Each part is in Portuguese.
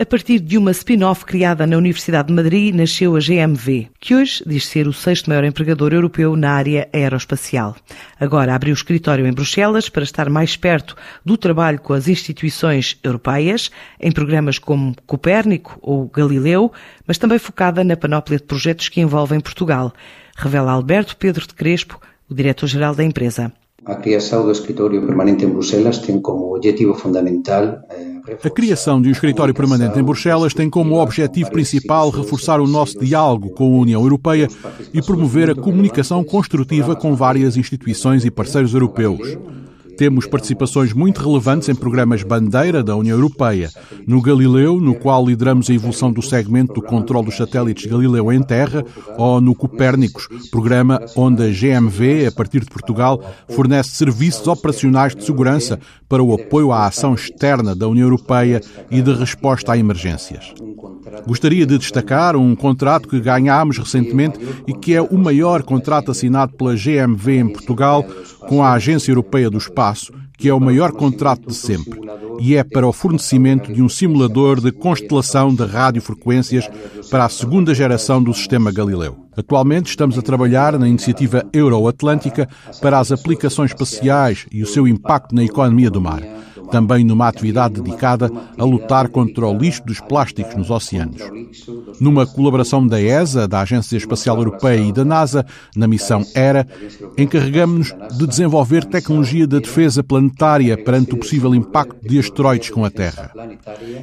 A partir de uma spin-off criada na Universidade de Madrid, nasceu a GMV, que hoje diz ser o sexto maior empregador europeu na área aeroespacial. Agora abriu escritório em Bruxelas para estar mais perto do trabalho com as instituições europeias, em programas como Copérnico ou Galileu, mas também focada na panóplia de projetos que envolvem Portugal, revela Alberto Pedro de Crespo, o diretor-geral da empresa. A criação do escritório permanente em Bruxelas tem como objetivo fundamental. Eh, a criação de um escritório permanente em Bruxelas tem como objetivo principal reforçar o nosso diálogo com a União Europeia e promover a comunicação construtiva com várias instituições e parceiros europeus. Temos participações muito relevantes em programas bandeira da União Europeia. No Galileu, no qual lideramos a evolução do segmento do controle dos satélites Galileu em terra, ou no Copérnicos, programa onde a GMV, a partir de Portugal, fornece serviços operacionais de segurança para o apoio à ação externa da União Europeia e de resposta a emergências. Gostaria de destacar um contrato que ganhámos recentemente e que é o maior contrato assinado pela GMV em Portugal com a Agência Europeia do Espaço, que é o maior contrato de sempre, e é para o fornecimento de um simulador de constelação de radiofrequências para a segunda geração do sistema Galileu. Atualmente estamos a trabalhar na iniciativa Euroatlântica para as aplicações espaciais e o seu impacto na economia do mar também numa atividade dedicada a lutar contra o lixo dos plásticos nos oceanos. Numa colaboração da ESA, da Agência Espacial Europeia e da NASA, na missão ERA, encarregamos-nos de desenvolver tecnologia de defesa planetária perante o possível impacto de asteroides com a Terra.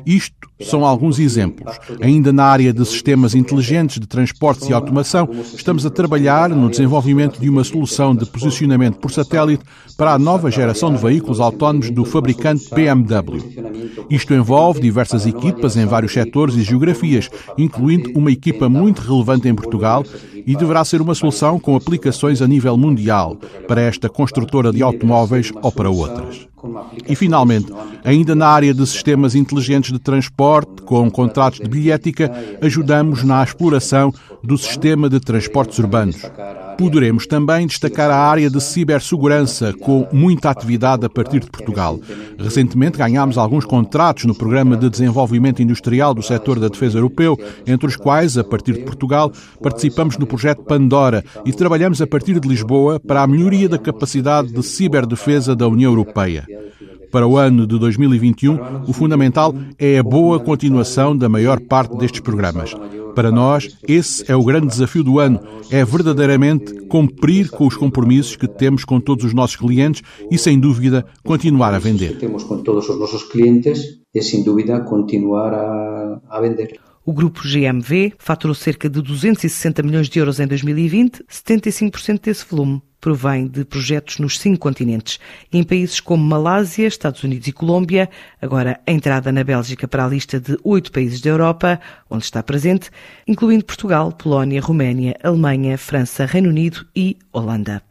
Isto são alguns exemplos. Ainda na área de sistemas inteligentes de transportes e automação, estamos a trabalhar no desenvolvimento de uma solução de posicionamento por satélite para a nova geração de veículos autónomos do fabricante BMW. Isto envolve diversas equipas em vários setores e geografias, incluindo uma equipa muito relevante em Portugal e deverá ser uma solução com aplicações a nível mundial para esta construtora de automóveis ou para outras. E, finalmente, ainda na área de sistemas inteligentes de transporte, com contratos de bilhética, ajudamos na exploração do sistema de transportes urbanos. Poderemos também destacar a área de cibersegurança, com muita atividade a partir de Portugal. Recentemente ganhámos alguns contratos no Programa de Desenvolvimento Industrial do Setor da Defesa Europeu, entre os quais, a partir de Portugal, participamos no projeto Pandora e trabalhamos a partir de Lisboa para a melhoria da capacidade de ciberdefesa da União Europeia. Para o ano de 2021, o fundamental é a boa continuação da maior parte destes programas. Para nós, esse é o grande desafio do ano, é verdadeiramente cumprir com os compromissos que temos com todos os nossos clientes e, sem dúvida, continuar a vender. Temos com todos os nossos clientes e, sem dúvida, continuar a, a vender. O grupo GMV faturou cerca de 260 milhões de euros em 2020, 75% desse volume provém de projetos nos cinco continentes, em países como Malásia, Estados Unidos e Colômbia, agora a entrada na Bélgica para a lista de oito países da Europa, onde está presente, incluindo Portugal, Polónia, Roménia, Alemanha, França, Reino Unido e Holanda.